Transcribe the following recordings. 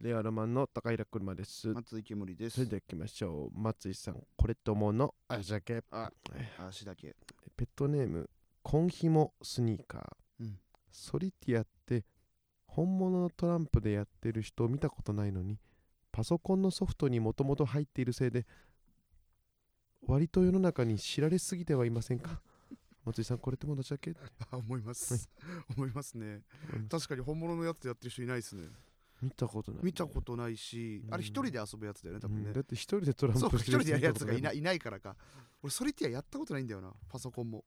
レアロマンの高平車です。松井煙です。それでは行きましょう。松井さん、これとものあじゃけ。あ足だけ。ペットネーム、コンヒモスニーカー。うん。ソリティアって本物のトランプでやってる人を見たことないのに、パソコンのソフトにもともと入っているせいで、割と世の中に知られすぎてはいませんか？松井さん、これとものじゃけ？あ 思います。思いますね。確かに本物のやつでやってる人いないですね見たことない。見たことないしあれ一人で遊ぶやつだよね多分ね。うん。だって一人でトランそうプ一人でやるやつがいいない。いないからか。俺ソリティアやったことないんだよなパソコンも。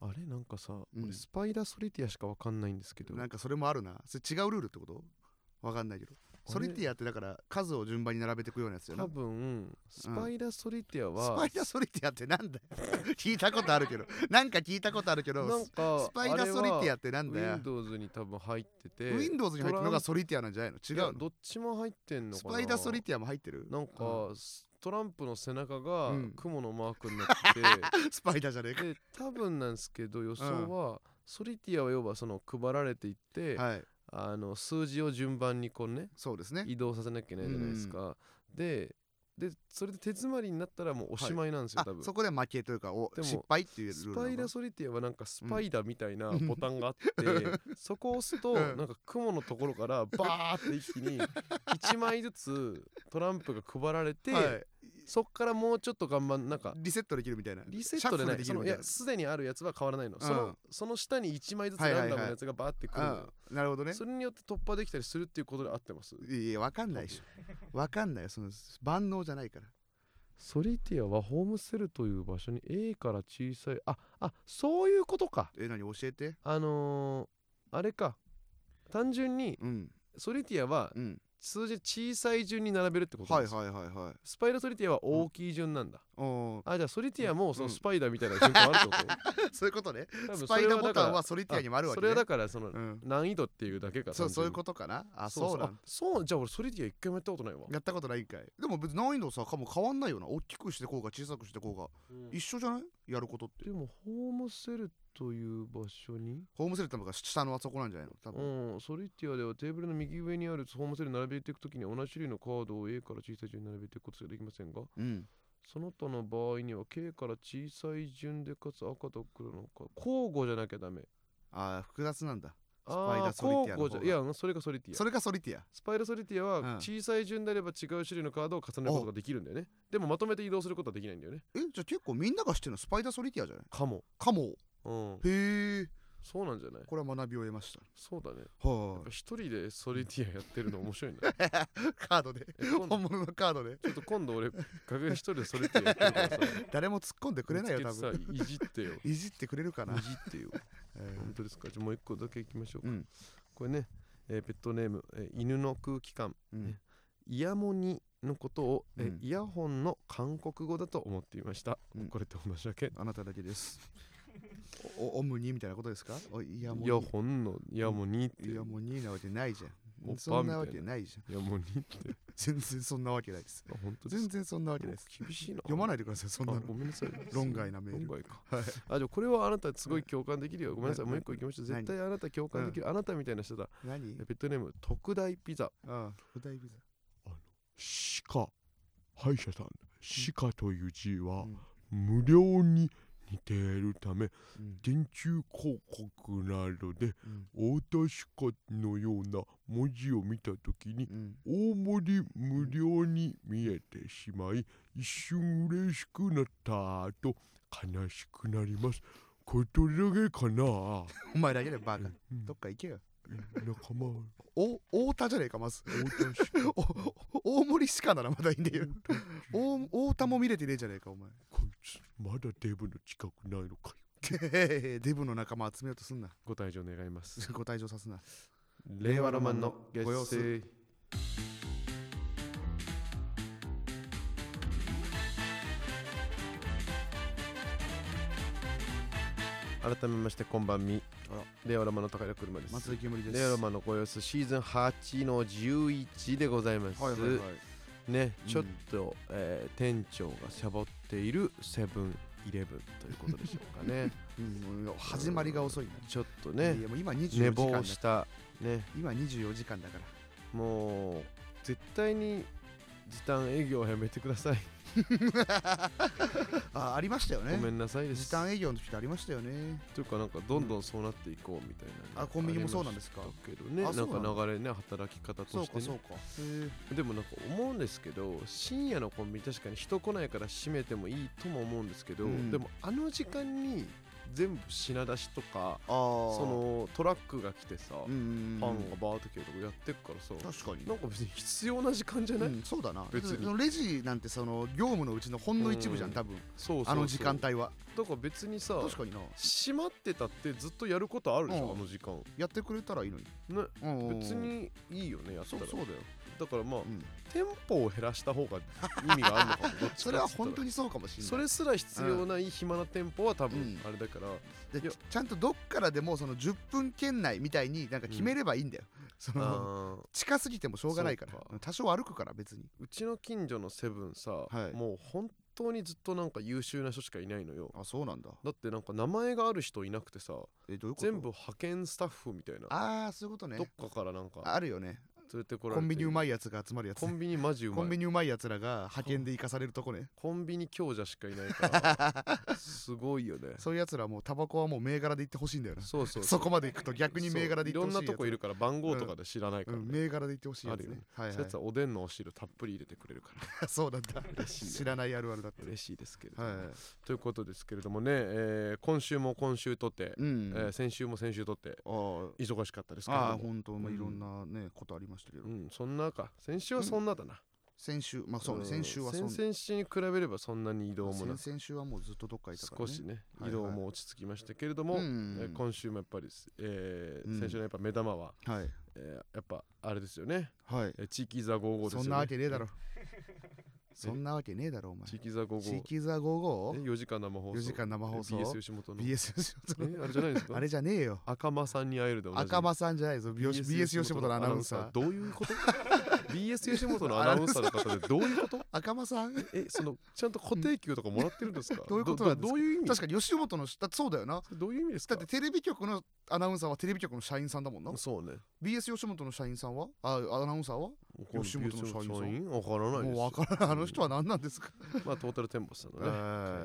あれなんかさ、うん。俺スパイダーソリティアしかわかんないんですけど。なんかそれもあるな。それ違うルールってこと？わかんないけどソリティアってだから数を順番に並べていくようなやつよな。多分スパイダーソリティアスは、パイダーソリティアってなんだよ。聞いたことあるけど。なんか聞いたことあるけどなんかスパイダーソリティアってなんだよ。Windows に多分入ってて Windows に入ってるのがソリティアなんじゃないの？違うどっちも入ってんのスかな。パイダーソリティアも入ってる？なんか、ストランプの背中がうん。雲のマークになって スパイダーじゃねえか。て、で多分なんですけど予想は、ソリティアは要はその配られていって、はいあの数字を順番にこうねそうですね。移動させなきゃいけないじゃないですか、ででそれで手詰まりになったらもうおしまいなんですよ、あ多分。そこで負けというかお失敗っていうルールなの？スパイダーソリティアはなんかスパイダーみたいなうんボタンがあって、そこを押すとうん。なんか雲のところからバーって一気に1枚ずつトランプが配られて、はいそっからもうちょっと頑張んなんかリセットできるみたいな。リセットでない。シャッフルできるみたいな。そのいやすでにあるやつは変わらないの、そのうん。その下に1枚ずつランダムのやつがバーってくる。なるほどね。それによって突破できたりするっていうことで合ってます。いやわかんないでしょ。わかんないよ。その万能じゃないから。ソリティアはホームセルという場所に A から小さいああそういうことか。え何教えて？あのー、あれか。単純にうん。ソリティアはうん数字小さい順に並べるってことですよはいはいはいはい。スパイダーソリティアは大きい順なんだ、あじゃあソリティアもそのうんスパイダーみたいな順番あるってこと、そういうことね。スパイダーボタンはソリティアにもあるわけそれはねだからそのうん。難易度っていうだけかそうそういうとことかな？あそうなそうじゃあ俺ソリティア一回もやったことないわ、やったことないんかい。でも別に難易度さかも変わんないよな。大きくしてこうが小さくしてこうがうん。一緒じゃない？やることって。でもホームセルという場所に？ホームセルってのが下のあそこなんじゃないの？多分。うん、ソリティアではテーブルの右上にあるホームセルに並べていくときに同じ種類のカードを A から小さい順に並べていくことができませんが、うんその他の場合には K から小さい順でかつ赤と黒のか交互じゃなきゃダメ。ああ複雑なんだあパイダーーソリティアの方がいや、それがソリティア。それがソリティアスパイダーソリティアうんは小さい順であれば違う種類のカードを重ねることができるんだよね。でもまとめて移動することはできないんだよね。えじゃあ結構みんなが知ってるのスパイダーソリティアじゃない？かも。かもうん。へえそうなんじゃない？これは学びを得ましたそうだね。は一人でソリティアやってるの面白いね。い カードで本物のカードでちょっと今度俺、楽屋一人でソリティアやってるからさ。誰も突っ込んでくれないよ多分さいじってよ。いじってくれるかないじってよ。え本当ですか？じゃあもう一個だけいきましょうか。うんこれね、えーペットネーム、えー犬の空気感、うんイヤモニのことを、えーうんイヤホンの韓国語だと思っていました。うんこれと同じだけ。あなただけですおオムニみたいなことですかおイヤモイヤホンのイヤモニって。イヤモニなわけないじゃおっぱんそんなわけないじゃんイヤモニって。全然そんなわけないですあ、本当です全然そんなわけないです厳しいな。読まないでくださいそんなごめんなさい。論外なメール論外か。はいあ、じゃこれはあなたすごい共感できるよ。ごめんなさい。もう一個いきましょう。絶対あなた共感できる。あなたみたいな人だ。何ペットネーム、特大ピザ。ああ不大ビザ鹿。歯医者さん。鹿という字は無料に似ているため、うん。電柱広告などでうん。大田鹿のような文字を見たときにうん。大盛り無料に見えてしまい一瞬嬉しくなった後悲しくなります。ことだけかな？お前だけでバカ。うん。どっか行けよ仲間お太田じゃねえかまず。大森しかならまだいいんだよ。大太田も見れてねえじゃねえかお前。こいつまだデブの近くないのかよ。デブの仲間集めようとすんな。ご退場願います。ご退場さすな。令和ロマンのご様子改めましてこんばんみ。あら。令和ロマンの高平車です。松井煙です。令和ロマンのご様子シーズン8の11でございます、はいはいはい。ねうん。ちょっと、えー店長がサボっているセブンイレブンということでしょうかね。うん始まりが遅いなちょっとねいやもう今24時寝間だ坊したね。今24時間だから。もう絶対に時短営業はやめてください、あありましたよね。ごめんなさいです。時短営業の時ってありましたよね。というかなんかどんどんそうなっていこうみたいな、あコンビニもそうなんですか？けどね。あなんそうなんだか流れね働き方としてね。そうかそうか。へえでもなんか思うんですけど深夜のコンビニ確かに人来ないから閉めてもいいとも思うんですけど、うん。でもあの時間に全部品出しとかそのトラックが来てさ、パンがバーって来るとこやってくからさ確かに。なんか別に必要な時間じゃない、うん、そうだな。別に。レジなんてその業務のうちのほんの一部じゃん、うん。多分。そうあの時間帯は。だから別にさ確かにな。閉まってたってずっとやることあるじゃん、うんあの時間やってくれたらいいのに、ねうん別にいいよねやったらそうだよ、だからまあうん、店舗を減らした方が意味があるのかも それは本当にそうかもしれない。それすら必要ない暇な店舗は多分うん。あれだから、でいやちちゃんとどっからでもその10分圏内みたいになんか決めればいいんだよ、その近すぎてもしょうがないから。多少歩くから別に。うちの近所のセブンさ、はい。もう本当にずっとなんか優秀な人しかいないのよ。あそうなんだ。だってなんか名前がある人いなくてさえどういうこと？全部派遣スタッフみたいな。ああそういうことね。どっかからなんか。あるよね連れてこられてコンビニうまいやつが集まるやつ。コンビニマジうまい。コンビニうまいやつらが派遣で行かされるとこね。コンビニ強者しかいないから。すごいよね。そういうやつらもうタバコはもう銘柄で行ってほしいんだよなそうそうそこまで行くと逆に銘柄でいろん行ってほしいやつなとこいるから番号とかで知らないから、ねうん、銘柄で行ってほしいやつねあるよね。はいはそういうやつはおでんのお汁たっぷり入れてくれるから。いそうなんだ。知らないあるあるだって。嬉しいですけれども、はいはい。ということですけれどもね、えー今週も今週とって、うん。えー先週も先週とってあ忙しかったですけれああ本当まあうんいろんなねことありましたけど。うん、そんなか。先週はそんなだな、先週まあそうね。ん。先週はそん先々週に比べればそんなに移動もな。く先々週はもうずっとどっかいたからね。少しねはいはい移動も落ち着きましたけれども、うんえー今週もやっぱりえーうん。先週のやっぱ目玉は、はい。えーやっぱあれですよね、はい。えー地域座55ですよね。そんなわけねえだろそんなわけねえだろお前。地域座55地域座 55? 4時間生放送。4時間生放送？え BS 吉本の BS 吉本えあれじゃないですかあれじゃねえよ赤間さんに会えるで赤間さんじゃないぞ BS 吉本のアナウンサーどういうこと ?BS 吉本のアナウンサーの方でどういうこと？赤間さん？え、その、ちゃんと固定給とかもらってるんですか？どういうことなんですか？どどういう意味？確かに吉本のだそうだよな。どういう意味ですか？だってテレビ局のアナウンサーはテレビ局の社員さんだもんな。そうね。BS 吉本の社員さんは？あアナウンサーは？吉本の社員さん。わからないです。もう分からない。あの人は何なんですか、まあ、トータルテンボスさんのね。え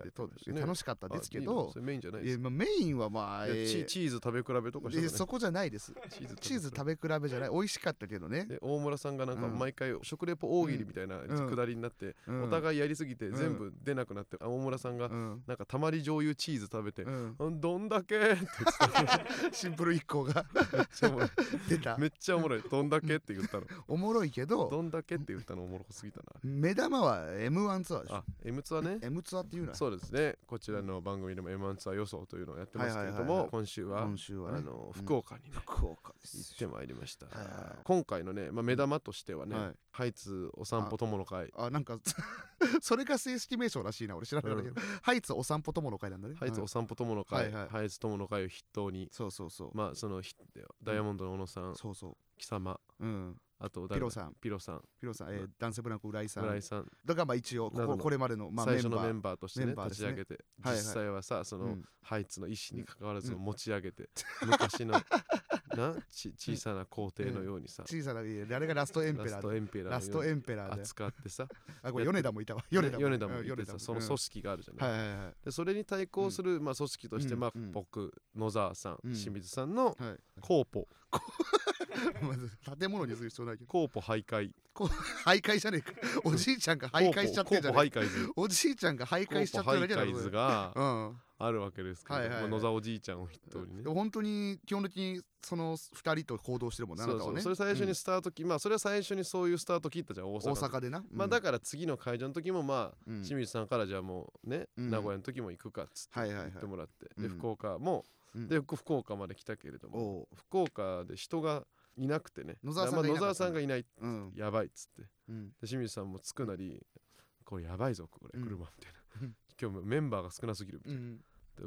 ーそうですね。楽しかったですけど。メインじゃないですいやまあメインはまあ、えーチチーズ食べ比べとかしたらね。えそこじゃないです。チーズチーズ食べ比べじゃない。美味しかったけどね、で大村さんがなんかうん毎回食レポ大喜利みたいなくだりになって、うん。お互いやりすぎてうん。全部出なくなって、あ大村さんがうん。なんかたまり醤油チーズ食べて、どんだけ？って シンプル一個が。めっちゃおもろい。出た。めっちゃおもろい。どんだけ？って言ったの。おもろいけどどんだけ？って言ったの。おもろすぎたな。目玉は M1 ツアーでしょ。あ M ツアーね。M ツアーっていうのは？そうですね。こちらの番組でも M1 ツアー予想というのをやってますけれども今週は今週はね。あのうん福岡にね福岡で行すってまいりました。はい。今回のねまあ目玉としてはねはい。ハイツお散歩友の会。あなんか それが正式名称らしいな俺知らなかったけど、ハイツお散歩友の会なんだね。はいハイツお散歩友の会。はい。はいハイツ友の会を筆頭に。そうそうそう、まあそのひダイヤモンドの小野さん。そうそ貴様。ううん。あとピロさん。ピロさん。ピロさん、えー、男性ブランコ浦井さん。村井さん。だからまあ一応こここれまでの、まあ、最初のメメンンバーとしてね立ち上げて。はいはい。実際はさそのうん。ハイツの意思に関わらずうん。持ち上げて昔の なち小さな皇帝のようにさ。小さな家であれがラストエンペラスラーだトエンペラーラストエンペラーで。扱ってさ。あこれ米田もいたわ。米米田も。田もうんいてさその組織があるじゃない。はいはいはい。でそれに対抗するまあ組織としてまあ僕野沢さんうん。清水さんのはい。コーポ。まず建物にする必要ないけど。コーポ徘徊。徘徊じゃねえか。おじいちゃんが徘徊しちゃってんじゃねえコーポ徘徊図。おじいちゃんが徘コ徊しちゃってるだけだろ徊図がうんあるわけですけどはいはいはい。まあ野沢おじいちゃんを筆頭にね。本当に基本的にその二人と行動してるもんなそうそう。ね。それ最初にうんスタートきまあそれは最初にそういうスタート切ったじゃん大大阪で。阪でな。まあだから次の会場の時もまあうん。清水さんからじゃあもうねうん。名古屋の時も行くかっつってはいはいはい。言ってもらってうん。で福岡もうん。で福福岡まで来たけれども福岡で人がいなくてね。野沢さんがいなさんがいないうん。やばいっつって。うん。で清水さんも着くなりこれやばいぞこれうん。車みたいな。うん。今日もメンバーが少なすぎるみたいな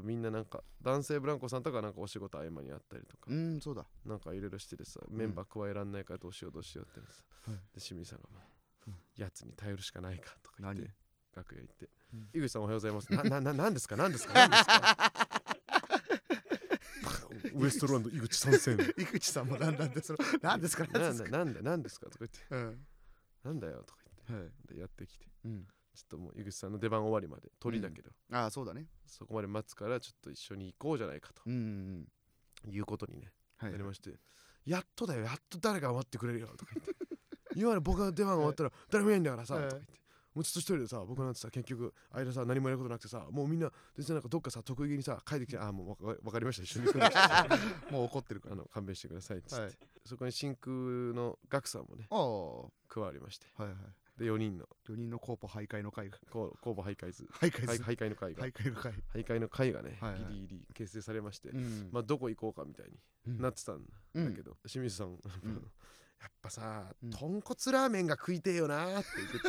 みんななんか男性ブランコさんとかなんかお仕事合間にあったりとか。うんそうだ。なんかいろいろしててさメンバー加えらんないからどうしようどうしようってさはい。で清水さんがもううん。やつに頼るしかないかとか言って何？楽屋行って。うん。井口さんおはようございます。ななななんですか？なんですか？なんですか？ウエストランド井口参戦。井口さんもなんなんでそのなんですか？ななんですかんだなんだなんですか？とか言って。うん。なんだよとか言はい。ってでやってきて。うんちょっともう井口さんの出番終わりまで鳥だけど、ああそうだね。そこまで待つからちょっと一緒に行こうじゃないかとうんうんいうことにねはいなりまして、やっとだよやっと誰かが待ってくれるよとか言って。今まで僕が出番が終わったら誰もいないんだからさ、はいとか言って。もうちょっと一人でさ僕なんてさ結局間さ何もやることなくてさもうみんな全然なんかどっかさ得意げにさ帰ってきてあーもうわかわかりました一緒に もう怒ってるから。あの勘弁してくださいっつって、はい。そこに真空のガクさんもねああは加わりまして。いはいで4人の。4人のコーポ徘徊の会が。こう公募徘徊図徘徊す徘徘徊の会が。徘徊の会。徘徊の会がね、はいはい。ギリギリ結成されまして、うん。まあどこ行こうかみたいにうん。なってたんだけど、清水さん、ん。やっぱさ、うん。豚骨ラーメンが食いてえよなーって言ってて。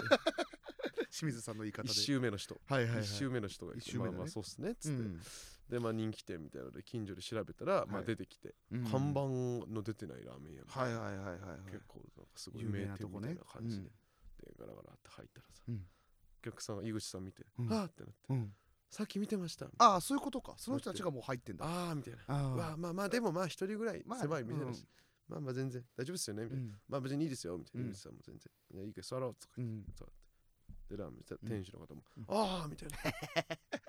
清水さんの言い方で。1周目の人、はいはいはい。一周目の人がいて一周目だね。まあまあそうっすねっつって、うん。でまあ人気店みたいなので近所で調べたら、まあはい出てきて、うん。看板の出てないラーメン屋みたはいはいはいはいはい。結構なんかすごい有名名なとこね店みたいな感じで、でガラガラって入ったらさ、うん。お客さんが井口さん見て、うん。あーってなってうん。さっき見てました。ああそういうことか。その人たちがもう入ってんだ。ああみたいな。ああまあまあでもまあ一人ぐらいまあ狭い店だし、まあまあ全然大丈夫ですよねみたいな、うん。まあ別にいいですよみたいな、うん。井口さんも全然いやいいけど座ろうとか言ってうん。座ってでラーメン店主の方も、うん。ああみたいな。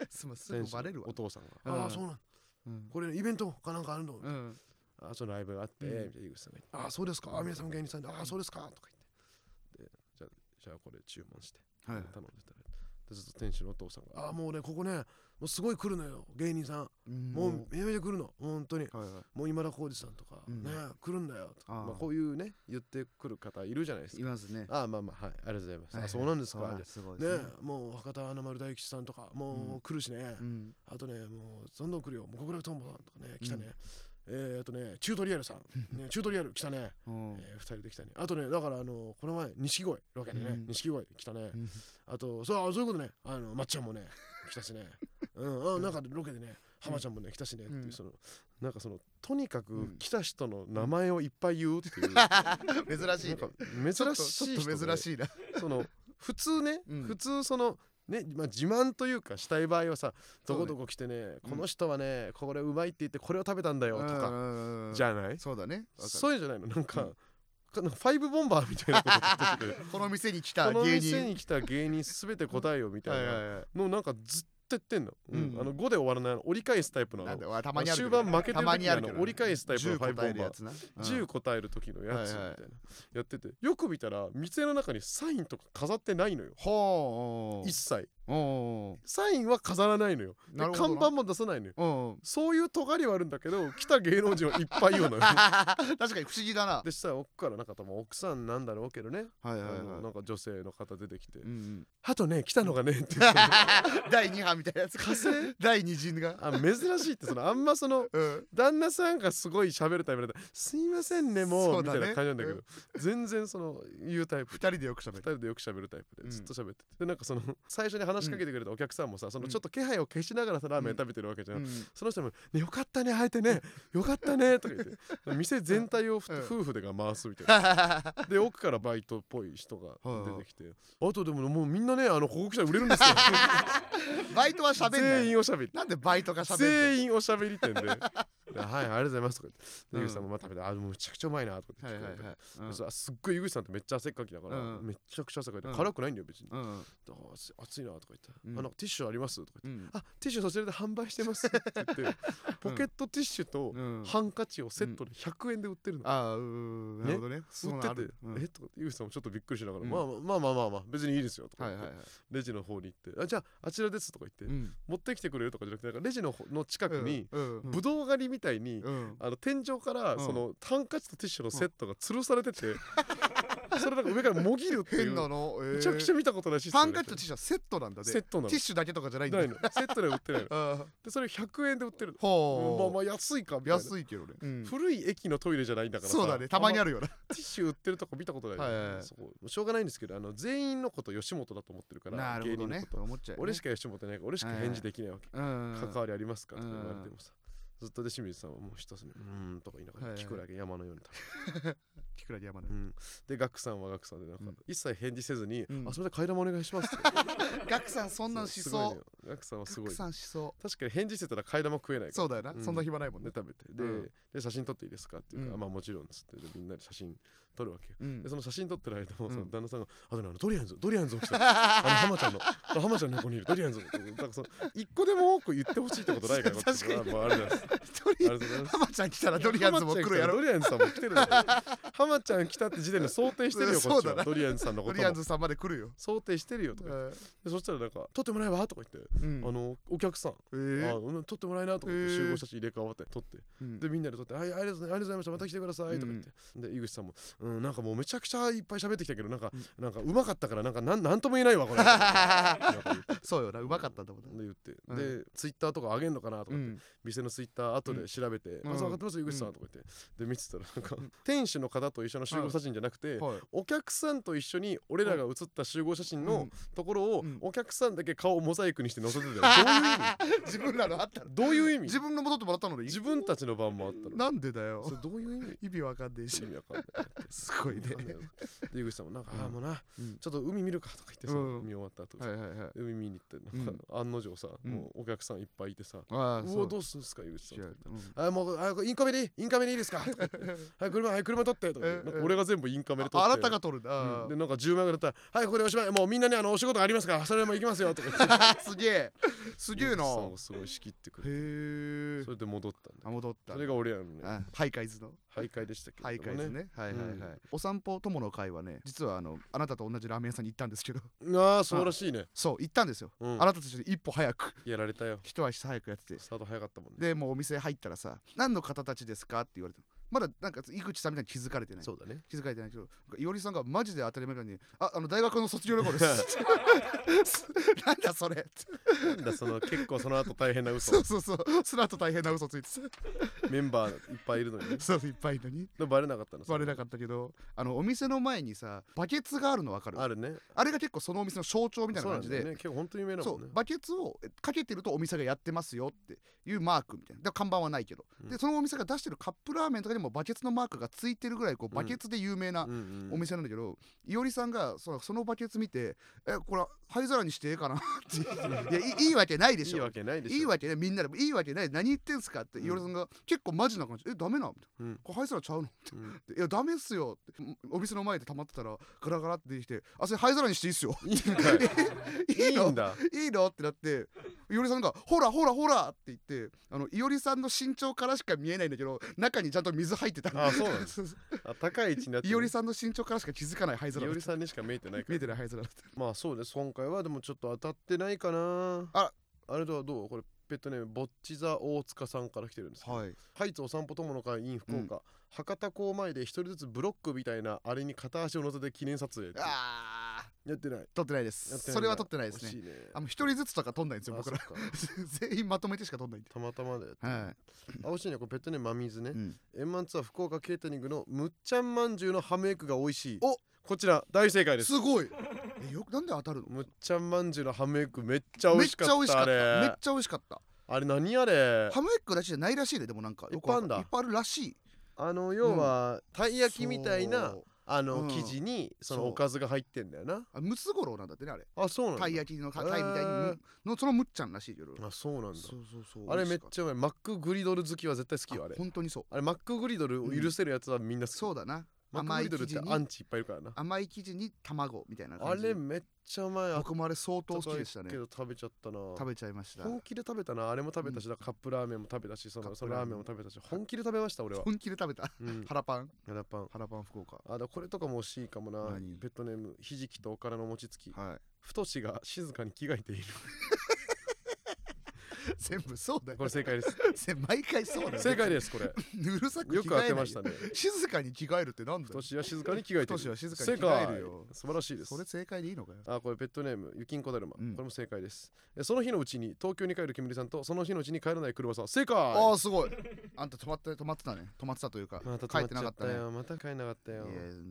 すぐすぐバレるわ。お父さんが、うん。ああそうなんうん。これイベントかなんかあるの、うん。ああそのライブがあって、うん。みたいな井口さんがああそうですか。あ皆さん芸人さんでああそうですか。とかじゃあこれ注文して、はい頼んでたらでずっと店主のお父さんがああもうねここねもうすごい来るのよ。芸人さん。うん。もうめちゃめちゃ来るの。本当に。はいはい。もう今田耕司さんとか、うん。ね来るんだよ。とかまあ、こういうね言ってくる方いるじゃないですか。いますね。ああまあまあはい。ありがとうございます、はい。あそうなんですか。すごいですね。もう博多華丸大吉さんとかもうう来るしね、うん。あとねもうどんどん来るよ。もう極楽とんぼさんとかね来たね、えー、あとねチュートリアルさん、ね、チュートリアル来たね、うん。えー、2人で来たね。あとねだからあのこの前錦鯉。ロケでねうん。錦鯉来たね。うん。あとそうそういうことね。あのまっちゃんもね来たしね。うん。あなんかロケでね浜ちゃんもね来たしね。っていううん。そのなんかそのとにかくうん。来た人の名前をいっぱい言うっていう、珍しいね。珍しい珍しいな。その普通ね、うん。普通そのね、まあ、自慢というかしたい場合はさどこどこ来てねうん。この人はねこれうまいって言ってこれを食べたんだよとかじゃゃない？そうだね。そういうんじゃないの？なんか、うん。ファイブボンバーみたいなこと言ってて この店に来たこの芸店人に来た芸人すべて答えよみたいな。のなんかずっと言ってんの,、うん。うん。あの5で終わらない折り返すタイプのたまに終ど盤負けてる時にあの折り返すタイプの10ファイブボンバー。答えるやつな10答える時のやつみたいな、やってて。よく見たら店の中にサインとか飾ってないのよ。一切。おサインは飾らないのよ。看板も出さないのよ。うんそういう尖りはあるんだけど来た芸能人はいっぱい言うのよ。確かに不思議だな。でしたら奥からなんか多分奥さんなんだろうけどね、はいはいなんか女性の方出てきて、いうんあとね来たのがねって 第2波みたいなやつ。火 星第2陣が。あ珍しいってそのあんまそのうん。旦那さんがすごい喋るタイプだったら「すいませんねもう」みたいな感じなんだけど、全然その言うタイプ。2人でよく喋2る人でよく喋るタイプうん。でずっと喋ってて、でなんかその最初に話しかけてくれたお客さんもさ、そのちょっと気配を消しながらさラーメン食べてるわけじゃん、うん。その人も、ね「よかったね会えてねよかったね」とか言って。店全体を夫婦でが回すみたいな。で奥からバイトっぽい人が出てきて。あとでももうみんなねあのここ来たら売れるんですよ。バイトは喋んない。全員おしゃべりなんでバイトが喋んない全員おしゃべり店で「はいありがとうございます」とか言って。で井うん口さんもまた食べて「あもうめちゃくちゃうまいな」とか言ってすっごい井口さんってめっちゃ汗っかきだから、うん。めちゃくちゃ汗かいて、うん。辛くないんだよ別に、うん。あー暑いなとか言って、うん。あのティッシュあります？とか言って、うん。あティッシュそちらで販売してます？って言って ポケットティッシュとうん。ハンカチをセットで100円で売ってるの、ああうーなるほどね。そう売っててなる、うん。え？とか井口さんもちょっとびっくりしながら、うん。まあまあまあまあまあ別にいいですよとかはいはいはい。レジの方に行ってあじゃああちらですとか言って、うん。持ってきてくれるとかじゃなくてなんかレジの方の近くに、うんうん。ぶどう狩りみたいに、うん。あの天井からうん。そのハンカチとティッシュのセットが吊るされてて、それなんか上からもぎるっていう。変なの？めちゃくちゃゃ見たことないシステムハンカチとティッシュはセットなんだねセットなの。ティッシュだけとかじゃないんだ。ないの。セットで売ってないの。でそれ100円で売ってるの。ほう。まあまあ安いかみたいな。安いけどね。うん。古い駅のトイレじゃないんだからさ。そうだね。たまにあるるよな。ティッシュ売ってるとこ見たことない,、はいはいはい。そこしょうがないんですけどあの全員のこと吉本だと思ってるからなるほどね。ね。俺しか吉本いないから俺しか返事できないわけ、うん。関わりありますか？とかうん言われてもさずっとで清水さんはもう一つに「うーん」とか言いながらはいはい。キクラゲ山のように食べてキクラゲ山田うん、でガクさんはガクさんでなんか、うん。一切返事せずに「うん。あそれで替え玉お願いします」ガクさんそんなんしそね。ガクさんはすごい。確かに返事してたら替え玉食えないから。うそうだよな、うん。そんな暇ないもんねで食べて。で,、うん。で写真撮っていいですかっていうから、うん。まあもちろんっつってでみんなで写真撮るわけよ。うん。でその写真撮ってる間も、そのうん旦那さんが「あとね あのドリアンズドリアンズ起きたあの浜ちゃんの浜ちゃんの横にいるドリアンズ」なんかその一個でも多く言ってほしいってことないから 確かに。とうございます。浜ちゃん来たらドリアンズも来るやろ。ドリアンズさんも来てる浜ちゃん来たって時点で想定してるよこっちは。ドリアンズさんのことも。ドリアンズさんまで来るよ、想定してるよとかでそしたらなんか「撮ってもらえば?」とか言って、うん。あのお客さん。えーあうん撮ってもらえなとか言って集合写真入れ替わって撮って。うん。でみんなで撮って「はいありがとうありがとうございましたまた来てください」とか言って、で井口さんも「うんなんかもうめちゃくちゃいっぱい喋ってきたけどなんか、なんかうまかったからなんかなんなんとも言えないわこれ 」そうよなうまかったんだもんなで言って、うん。でツイッターとか上げんのかなとか言って、うん。店のツイッター後で調べて「うん。あそう分かってます井口さん」とか言って。で見てたらなんか、店主の方と一緒の集合写真じゃなくて、はい。お客さんと一緒に俺らが写った集合写真のところを、うん。お客さんだけ顔をモザイクにして載せてたよ。どういう意味？自分らのあったの。どういう意味？自分の戻ってもらったのに？自分たちの番もあったのなんでだよ。それどういう意味？意味わかんねえし。意味わかんないすごいね。井口さんもなんか、うん。ああもうな、うん。ちょっと海見るかとか言ってさ、うん。海終わった後、はいはいはい。海見に行ってなんか、案の定さ、うん。もうお客さんいっぱいいてさ、う。おどうすんすか井口さん違うとか言ってあもうあインカメでいいインカメでいいですか はい車はい車取ってとか俺が全部インカメで撮って。ああなたが撮る。んだあうん。でなんか10枚ぐらいだったら「はいここでおしまいもうみんなねあのお仕事がありますからそれも行きますよ」とか すげえ。すげえな。すごい仕切ってくれて。へえそれで戻ったんだあ戻った。それが俺らのねあハイカイズの。徘徊でしたけどもハイカイズね。はいはいはい、うんお散歩友の会はね実はあのあなたと同じラーメン屋さんに行ったんですけど。ああそうらしいね。そう行ったんですよ、うん。あなたと一緒に一歩早く。やられたよ。一足早くやってて。スタート早かったもんね。でもうお店入ったらさ何の方たちですかって言われたのまだなんか井口さんみたいに気づかれてない。そうだね。気づかれてないけどなんかいおりさんがマジで当たり前のように「ああの大学の卒業旅行です」なんだそれなんだその結構その後大変な嘘。そうそうそう。その後大変な嘘ついて。メンバーいっぱいいるのにね。たそういっぱいいるのに。バレなかったの？バレなかったけどあのお店の前にさバケツがあるの分かる？あるね。あれが結構そのお店の象徴みたいな感じで。ね。結構本当に有名だそもんねう。バケツをかけてるとお店がやってますよっていうマークみたいな。で看板はないけど、うん。でそのお店が出してるカップラーメンとかにもバケツのマークがついてるぐらいこううん。バケツで有名なお店なんだけど、いおりさんがそのそのバケツ見て「えこれ灰皿にしてええかな?」っていやいいいわけないでしょ。いいわけないでしょ。いいわけねみんなで。いいわけない。何言ってんすかって、うん。いおりさんが結構マジな感じ「えダメな?」みたいな。うんこれ灰皿ちゃうの?」うん。って「いやダメっすよ」って。お店の前で溜まってたらガラガラって出てきて「あそれ灰皿にしていいっすよ」いいんかい いいの？いいの？ってなっていおりさんが「ほらほらほら」って言ってあのいおりさんの身長からしか見えないんだけど中にちゃんと水入ってたあそうなんです。あ高い位置になっていおりさんの身長からしか気づかない灰い皿だった。おりさんにしか見えてないか見えらてない灰皿だった。まあそうです。今回はでもちょっと当たってないかな。あ。あれとはどう？これペットネームぼっち座大塚さんから来てるんですけど。はい。ハイツお散歩友の会 in 福岡、博多港前で一人ずつブロックみたいなあれに片足を乗せて記念撮影あーやってない。撮ってないです。それは撮ってないですね。あの一人ずつとか撮んないんですよ僕ら。全員まとめてしか撮んないんでたまたまではあ惜しいねこれペットネーム真水ね。ん、円満ツアー福岡ケータリングのむっちゃんまんじゅうのハムエッグが美味しい。お。こちら大正解です。すごい。えよくなんで当たるの？むっちゃんまんじゅうのハムエッグめっちゃ美味しかった。めっちゃ美味しかった。あれ何あれ？ハムエッグだけじゃないらしいででもなんかい。っぱいあるらしい。あの要は、たい焼きみたいなあの、うん。生地にそのそう。おかずが入ってんだよな。あムツゴロウなんだってねあれ。あそうなんだ。たい焼きのたたいみたいにのそのむっちゃんらしいけどあそうなんだ。そうそうそう。あれめっゃちゃうまい。マックグリドル好きは絶対好きよあれ。本当にそう。あれマックグリドルを許せるやつはみんな好き、そうだな甘い生地にてアンチいっぱいいるからな。甘い生地に卵みたいなあ感じ。れめっちゃうまい。あ僕もあれ相当好きでしたね。けど食べちゃったな。食べちゃいました。本気で食べたな。あれも食べたし、だからカップラーメンも食べたしそカップのそのラーラーメンメンも食べたし。本気で食べました俺は、本気で食べた？うん、腹パン？腹パン。腹パン福岡。あだこれとかも惜しいかもな。何？ペットネームひじきとおからの餅つき。はい。太しが静かに着替えている 全部そうだよ。これ正解です。せ毎回そうだよ。正解ですこれ。うるさくよく当着替えないてましたね。静かに着替えるってなんだよ。は静かに着替えている太は静かに着正替え解るよ。素晴らしいです。それ正解でいいのかよ。あこれペットネームゆきんこだるま、うん。これも正解です。えその日のうちに東京に帰る煙さんとその日のうちに帰らない車さん正解。ああすごい。あんた止まって止まってたね。止まってたというかまた帰ってなかったね。よまた帰んなかったよ。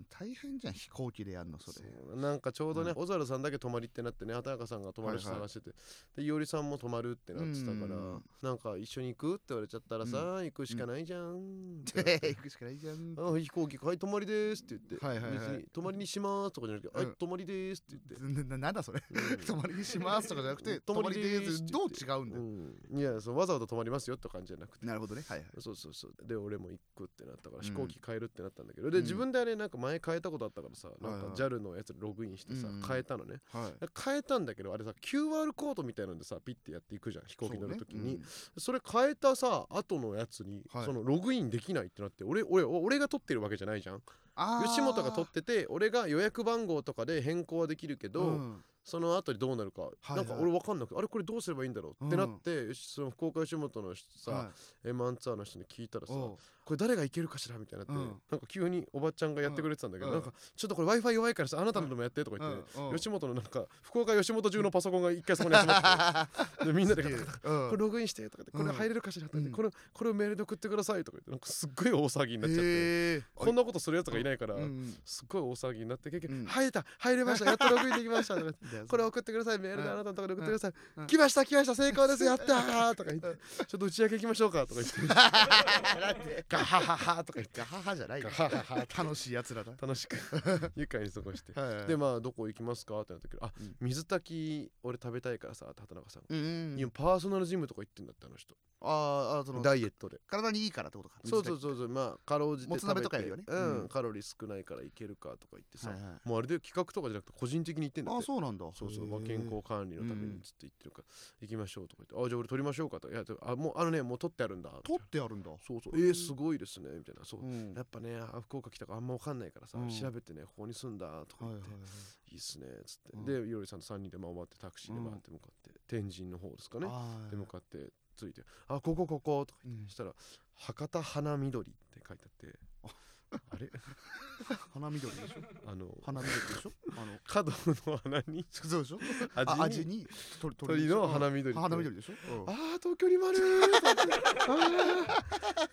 大変じゃん飛行機でやんのそれ。なんかちょうどね、うオザルさんだけ泊まりってなってね畑中さんが泊まるしはいはい。探してて、でいおりさんも泊まるってなってしたから、うん。なんか一緒に行くって言われちゃったらさ、行くしかないじゃん、って 行くしかないじゃん。あ飛行機はい泊まりですって言って、はいはいはい。別に泊まりにしますとかじゃなくて、うん。はい泊まりですって言って、なななんだそれ。うん。泊まりにしますとかじゃなくて泊まりでですどう違うんだよ。うん、いやそうわざわざ泊まりますよって感じじゃなくて。なるほどね。はいはい。そうそうそう。で俺も行くってなったからん。飛行機変えるってなったんだけど、でうん。自分であれなんか前変えたことあったからさなんか JAL のやつログインしてさ、うん変えたのね。はい。変えたんだけどあれさ QR コードみたいなんでさピッてやっていくじゃん飛行機乗るときにそ,、れ変えたさ後のやつに、はい。そのログインできないってなって俺俺俺が取ってるわけじゃないじゃん。吉本が取ってて俺が予約番号とかで変更はできるけど、うん。その後にどうなるか、いはい。なんか俺分かんなくてあれこれどうすればいいんだろうってなって、その福岡吉本のさ、は M1 ツアーの人に聞いたらさこれ誰がいけるかしらみたいになって、うん。なんか急におばちゃんがやってくれてたんだけど、うん。なんかちょっとこれ w i f i 弱いからさあなたのでもやってとか言って、うんうん吉本のなんか福岡吉本中のパソコンが一回そこに集まって でみんなでこれログインしてとか言ってこれ入れるかしらとか言って、うん。これこれをメールで送ってくださいとか言ってなんかすっごい大騒ぎになっちゃって、こんなことするやつがいないから、うんすっごい大騒ぎになって結局、うん入れた入れましたやっとログインできましたとか これ送ってくださいメールであなたのところに送ってください、うん来ました来ました成功ですやったーとか言ってちょっと打ち上げ行きましょうかとか言って ガハハハとか言ってガハハじゃないよガハハハ楽しいやつらだ。楽しく 愉快に過ごして。はいはいでまあどこ行きますか？ってなったけどあ、うん。水炊き俺食べたいからさ畑中さん、うんうん今パーソナルジムとか行ってんだってあの人。あーあーそのダイエットで。体にいいからってことかそうそうそうそう。まあかろうじてもつ鍋とかよりはね。うん、うんカロリー少ないからいけるかとか言ってさ、はいはい。もうあれで企画とかじゃなくて個人的に言ってんだって。あそうなんだ。そうそう、まあ、健康管理のためうんにつって言ってるから、行きましょうとか言って、あ、じゃあ俺撮りましょうかと。いや、あ、もうあのね、もう撮ってあるんだ。取ってあるんだ。そうそう、えー、すごいですね、みたいな。そう。うん。やっぱね、あ福岡来たからあんまわかんないからさ、うん。調べてね、ここに住んだとかはいはい言って、い。いっすね、つって。うん。で、いおりさんと3人で回ってタクシーで回って向かって、天神の方ですかね。はい。で、向かって着いて、あ、こここことか言って、うん。したら、博多花緑って書いてあって、あれ？花緑でしょ？あの、花緑でしょ？あの角の花に、そうでしょ？味に？あ味に？鳥鳥の花緑。花緑でしょ？うん。あー東京にもあるー。と思ってあ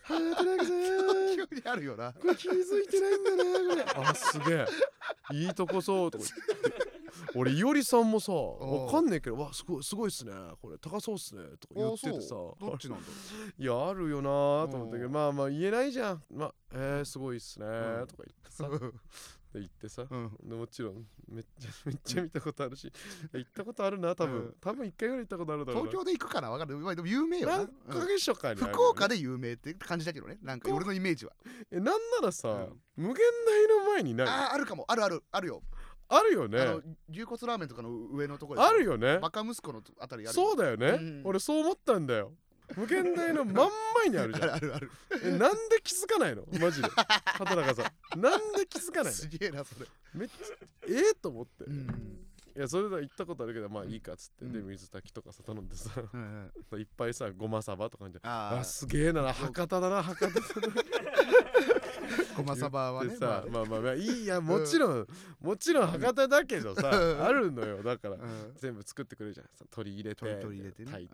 ー畑中さん急にあるよな。これ気づいてないんだなこれ。あすげえ。いいとこそう。とか言って 俺いおりさんもさわかんねえけどわすごいすごいっすね。これ高そうっすね。とか言っててさ。どっちなんだ いやあるよなーと思ったけどまあまあ言えないじゃん。まあえー、すごいっすね。うん。とか言ってさ。言ってさ。うん。でもちろんめっちゃめっちゃ見たことあるし。行ったことあるな多分、うん。多分。一回ぐらい行ったことあるだろうな。東京で行くかな？わかるまあでも有名よな。何ヶ月初かにね。福岡で有名って感じだけどね。なんか俺のイメージは。えなんならさ、うん。無限大の前にない？ああるかも。あるある。あるよるよね。あの牛骨ラーメンとかの上のところあるよね。バカ息子のあたりある。そうだよね、うん俺そう思ったんだよ。無限大の真ん前にあるじあゃん。るあるある。えなんで気づかないの？マジで。畑中さん。なんで気づかないの？すげえなそれ。めっちゃええと思って、うんいやそれで行ったことあるけどまあいいかっつって、うん。で水炊きとかさ頼んでさ。はいっぱいさごまさばとかじゃんああすげえな博多だな博多だなごまさばはねでさまあまあまあまあいいやもちろん、もちろん博多だけどさ、うん。あるのよ。だから、うん。全部作ってくれるじゃん。さ鶏入れて鶏鶏入れてね。炊い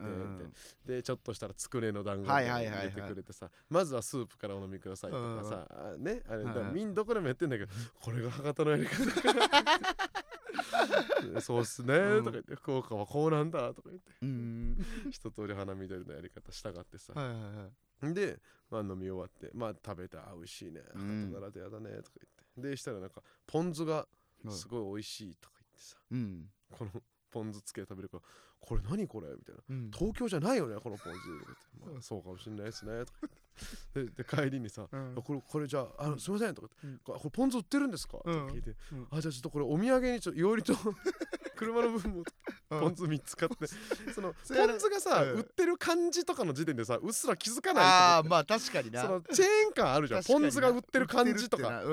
て、でちょっとしたらつくねの団子はいはいはいはい。入れてくれてさ、まずはスープからお飲みくださいとかさ、あねあれ、だみんなどこでもやってんだけどこれが博多のやり方か そうっすねうん。とか言って福岡はこうなんだとか言って。うん。一通り花緑のやり方したがってさ、で、まあ、飲み終わってまあ食べたあ美味しいね博うん。多ならでやだねとか言って。でしたらなんかポン酢がはい。すごい美味しいとか言ってさ。うん。このポン酢つけて食べるからこれ何これ？みたいな。うん。東京じゃないよねこのポン酢。まあ、そうかもしれないですねとか言ってでで帰りにさ、うん。あこれこれじゃああのすいませんとか言って、うん。これポン酢売ってるんですか、うん。とか聞いて、うん。あじゃあちょっとこれお土産にちょっといおりと 車の分もポン酢3つ買って そのそれポン酢がさ、うん。売ってる感じとかの時点でさうっすら気づかないああまあ確かにな。そのチェーン感あるじゃん。確かにな。ポン酢が売ってる感じとか。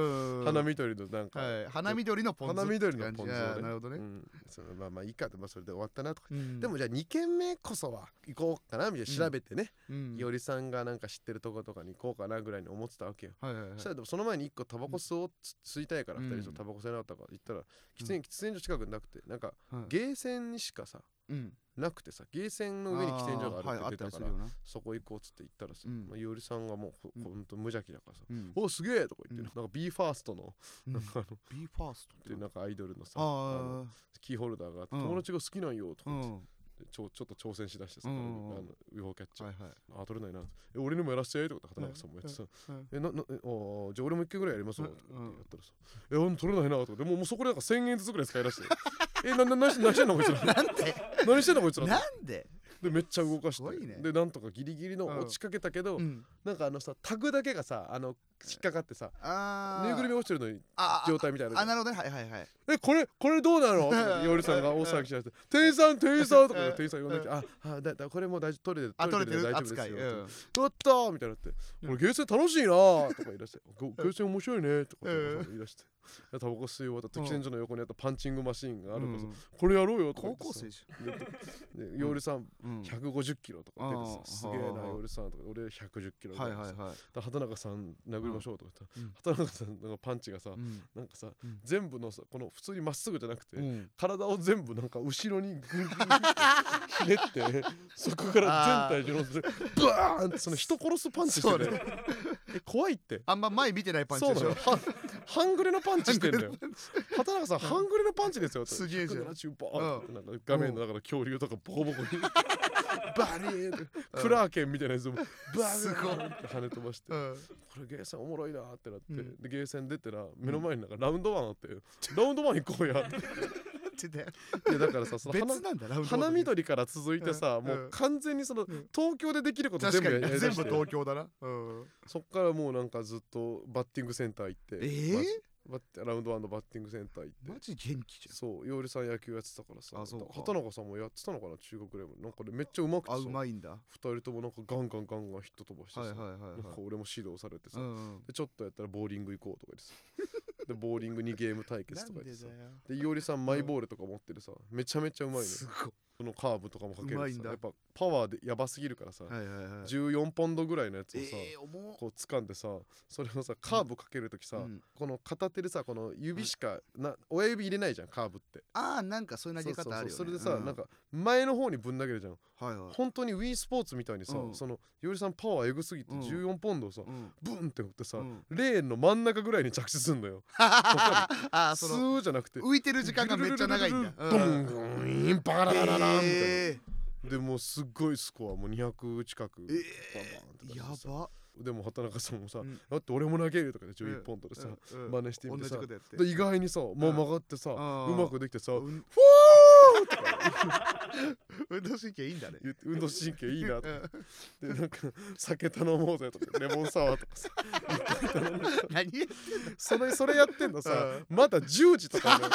花緑のなんか、はい。花緑のポン酢花緑のポン酢をね。あーなるほどね。うん、そのまあまあいいかって、まあ、それで終わったなとか、うん。でもじゃあ2軒目こそは行こうかなみたいな調べてね、うん。いおりさんがなんか知ってるとことかに行こうかなぐらいに思ってたわけよ、はいはいはい。そしたらでもその前に1個タバコ吸おうつ吸いたいからうん。2人とタバコ吸えなかったから行ったら喫煙喫煙所近くになくてなんかはいゲーセンにしかさうん。なくてさゲーセンの上に喫煙所があるって出たから、はいそこ行こうっつって行ったらさ、うん。まあ、いおりさんがもうほうん。と無邪気だからさ、うん。おすげえとか言って、うん。なんか b ファーストのうん。なんかあの、B ファーストでなんかアイドルのさキーホルダーがあって、うん。友達が好きなんよとか言って、ちょちょっと挑戦しだしてさ、うんうんうん。あの UFO キャッチ。ャー、はいはい。あ取れないな。え俺にもやらせてとか畑中さんもやってさ、うん。えななえあーじゃあ俺も一回ぐらいやりますよとかってうんやったらさ、えうん取れないなとか。でもうもうそこでなんか1000円ずつぐらい使い出して。えなな何してんのこいつら？なんで？何してんのこいつら？なんで？でめっちゃ動かして。ね。でなんとかギリギリのうん。落ちかけたけど、うん。なんかあのさタグだけがさあの引っかかってさぬいぐるみ落ちてるのに状態みたいなあなるほどね。はいはいはい。えこれこれどうなの?」とかっていおりさんが大騒ぎしだして「店員さん店員さん」とか店員さん呼んできて「ああだだこれもう大丈夫取れてあ取れてる？大丈夫ですよ」うん。やったーみたいになって「うん。これゲーセン楽しいなー」とか言い出して「ゲーセン面白いね」とかうん。言い出して「いやタバコ吸い終わった喫煙所の横にあったパンチングマシーンがあるからさうん。これやろうよ」とか言高校生じででいおりさんゃんうん150キロとか出てさすげえなはあはあいおりさんとか俺110キロはいはいはい。で畑中さん殴りましょうとか言ったうん。ら畑中さんのパンチがさうん。なんかさうん。全部のさこの普通にまっすぐじゃなくてうん。体を全部なんか後ろにグングンひねって そこから全体重乗せてバーンってその人殺すパンチしててそうねえ怖いって。あんま前見てないパンチでしょ半グレのパンチしてんだよ。畑中さん半グレのパンチですよ。すげえじゃん。170バーンってなんか画面の中の恐竜とかボコボコに。バリーンクラーケンみたいなやつをバすごいーンって跳ね飛ばして。うん。これゲーセンおもろいなってなって、うん。でゲーセン出てな目の前になんかラウンドワンあって、ラウンドワン行こうやってちだよいやだからさその別花なんだラウンド花緑から続いてさ、うんもう完全にその、ん。東京でできること全部やに。全部りだして東京だな。うん。そっからもうなんかずっとバッティングセンター行ってえーマジバッテラウンドワンのバッティングセンター行って。マジ元気じそうよりさん野球やってたからさ。あそうか。畑中さんもやってたのかな中学レベル。なんかねめっちゃうまくてあうまいんだ。は二人ともなんかガンガンガンガンヒット飛ばしてさ、いはいはいなんかはい俺も指導されてさ、うんうん。でちょっとやったらボーリング行こうとか言ってさ。でボーリングにゲーム対決とか言ってさ。でいおりさんマイボールとか持ってるさ。めちゃめちゃうまいのよ。すごいそのカーブとかもかけるうまいんだ。さやっぱパワーでやばすぎるからさ、はいはいはい。14ポンドぐらいのやつをさ、えーこう掴んでさそれをさカーブかけるときさ、うん。この片手でさこの指しかな親指入れないじゃんカーブって。ああなんかそういう投げ方あるよね。それでさ、う。ん。なんか前の方にぶん投げるじゃん。はいはい。本当にウィースポーツみたいにさ、うん。そのいおりさんパワーエグすぎてうん。14ポンドをさ、うん。ブンって打ってさ、うん。レーンの真ん中ぐらいに着地すんのよ。ああスそのーじゃなくて。浮いてる時間がめっちゃ長いんだ。ドングインバララララランみたいな、えでもうすっごいスコアもう200近く、ー。バンえバンってーやば。でも畑中さんもさ、うんだって俺も投げるとかで11ポンドでさ、うん。うん。真似してみてさ。意外にさもう曲がってさ、ううんまくできてさ、うん。フォー運動神経いいんだね。運動神経いいなと。うん。でなんか酒頼もうぜとかレモンサワーとかさ 何それそれやってんのさ、まだ10時とかね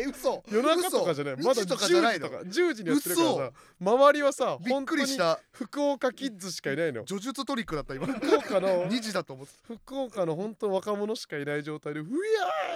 え 嘘。夜中とかじゃない。嘘。まだ1時と10かじゃないの？時とか10時にやってるからさ周りはさびっくりした。福岡キッズしかいないの。叙述トリックだった今。福岡の2時だと思って福岡の本当若者しかいない状態で「ふや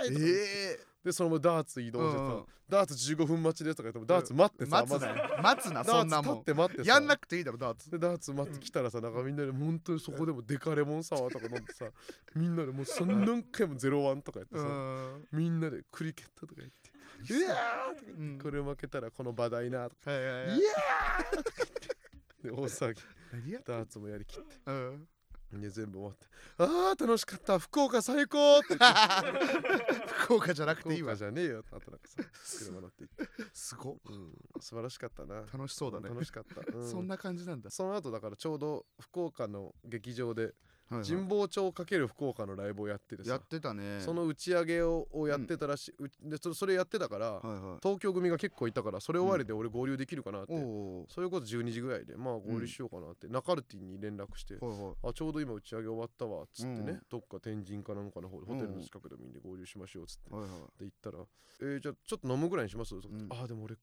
ーい!」とかえでそのままダーツ移動してさ、うんダーツ15分待ちですとか言ってもダーツ待ってさ、待つなまず。よ待つなそダーツ立って待ってさ。やんなくていいだろダーツ。でダーツ待ってきたらさなんかみんなで本当にそこでもデカレモンサワーとか飲んでさ みんなでもうそん何回もゼロワンとかやってうさ、ん。みんなでクリケットとか言って「うわー!」とかうん。これ負けたらこの場代なとか。はいはい「い。やはいー!」とか言って。で大騒ぎ。何やダーツもやりきって。うんで全部終わって「あー楽しかった。福岡最高!」って言って。福岡じゃなくていい福わ岡じゃねえよ。とあとなんかさ車乗って行って、すごっ。うん、素晴らしかったな。楽しそうだね。楽しかった、うん。そんな感じなんだ。その後だからちょうど福岡の劇場で神保町×福岡のライブをやっててさ。やってたね。その打ち上げををやってたらしい、うでそそれやってたから、はいはい。東京組が結構いたからそれ終わりで俺合流できるかなって、おおそれこそ12時ぐらいでまあ合流しようかなって、ナカルティに連絡して、はいはい。あちょうど今打ち上げ終わったわっつってね、うん。どっか天神かなんかのホホテルの近くでみんな合流しましょうっつって、はいはい。で行ったら「えー、じゃあちょっと飲むぐらいにします?」ってうん。ああでも俺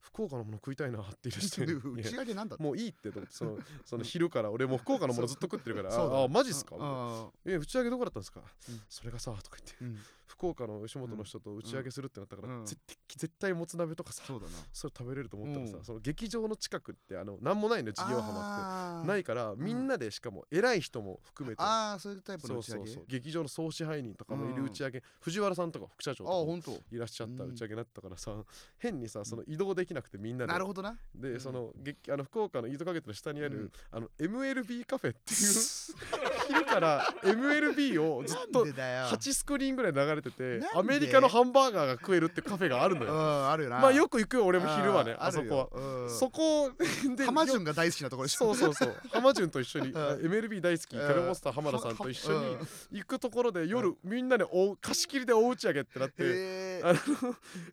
福岡のもの食いたいな」って言い出して打いやち上げなんだもういいってと思ってその その昼から俺もう福岡のものずっと食ってるからそうだああマジっすか？あえ打ち上げどこだったんですか、うん。それがさとか言って。うん。福岡の吉本の人と打ち上げするってなったから、うん。絶対絶対もつ鍋とかさそうだな。それ食べれると思ったらさ、うん。その劇場の近くってあの何もないの事業浜って。なないからみんなでしかも偉い人も含めて、ああそういうタイプの打ち上げ？そうそう劇場の総支配人とかもいる打ち上げ、藤原さんとか副社長とかもああ本当。いらっしゃったうん打ち上げになったからさ、変にさその移動できなくてみんなで。なるほどな。で、うん。その劇あの福岡の飯塚ゲットの下にある、うん。あの MLB カフェっていう昼から MLB をずっとなんでだよ。8スクリーンぐらい流れててアメリカのハンバーガーが食えるってカフェがあるのうんよあるよな。まあよく行くよ俺も昼はねーあそこは。そこで浜潤が大好きなところでしょ。そうそうそう。浜潤と一緒にん。MLB 大好き。キャルモスター浜田さんと一緒にうん。行くところで夜みんなでお貸し切りで大打ち上げってなってへあの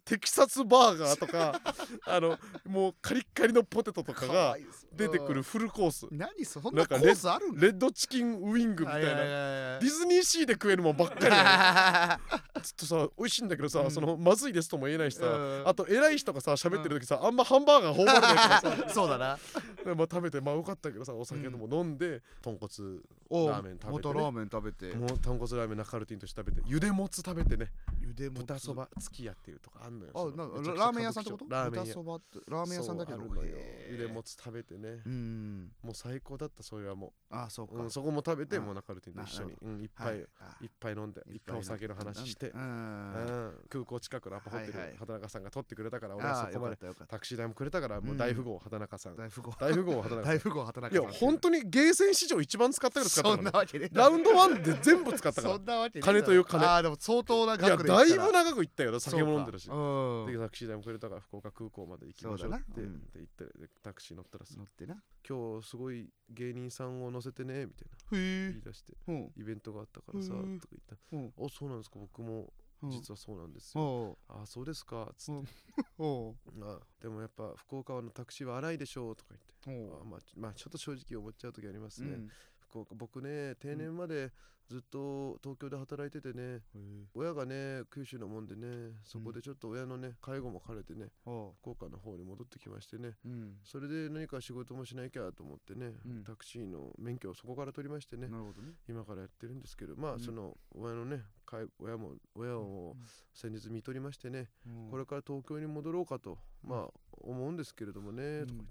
テキサスバーガーとかあのもうカリッカリのポテトとかが出てくるフルコース。うん何そんなコースあるレッドチキンウィングみたいな。なディズニーシーで食えるもんばっかりなの。ずっとさ美味しいんだけどさ、うん。そのまずいですとも言えないしさ、うん。あと偉い人がさ喋ってる時さ、あんまハンバーガー頬張れないからさ。そうだな。でまあ、食べてまあよかったけどさお酒でも飲んで、豚骨おラーメン食べてね。元ラーメン食べて。もう豚骨ラーメンナカルティンとして食べてゆでもつ食べてね。ゆでもつ。豚そば付き屋っていうとかあんのよあなラーメン屋さんってこと？ラーメン屋。豚そばラーメン屋さんだけど。ゆでもつ食べてね、うん。もう最高だったそれはもあそうう、か。うん、そこも食べてあもうナカルティンと一緒に。な、うん、いっぱい、はいい、っぱい飲んでいっぱいお酒の話して。う、ん。うん、空港近くのアパホテル、畑中さんが取ってくれたから俺はそこまでタクシー代もくれたからもう大富豪畑中さん、大富豪。大富豪畑中さん。いや本当にゲーセン史上一番使ったぐらい。使ったそんからねなわけねラウンドワンで全部使ったから。そんなわけね金という金。ああでも相当ないやだいぶ長く行ったよ。酒も飲んでるしでタクシー代もくれたから福岡空港まで行きましょうってそうだな。うん。で行ってでタクシー乗ったらさうん乗ってな。今日すごい芸人さんを乗せてねみたいな。へ言い出してうん。イベントがあったからさとかうん言った。うん。おそうなんですか僕もうん。実はそうなんですよ。おああそうですかつって。あでもやっぱ福岡のタクシーは荒いでしょうとか言って。あまあ、ちまあちょっと正直思っちゃう時ありますね、うん福岡僕ね定年までずっと東京で働いててね、へえ。親がね九州のもんでねそこでちょっと親のね介護も兼ねてね福岡の方に戻ってきましてねうん。それで何か仕事もしなきゃと思ってね、うん。タクシーの免許をそこから取りましてねね。今からやってるんですけどまあ、うん。その親のね介親も親を先日見取りましてね、うん。これから東京に戻ろうかと、まあ思うんですけれどもね、うんとか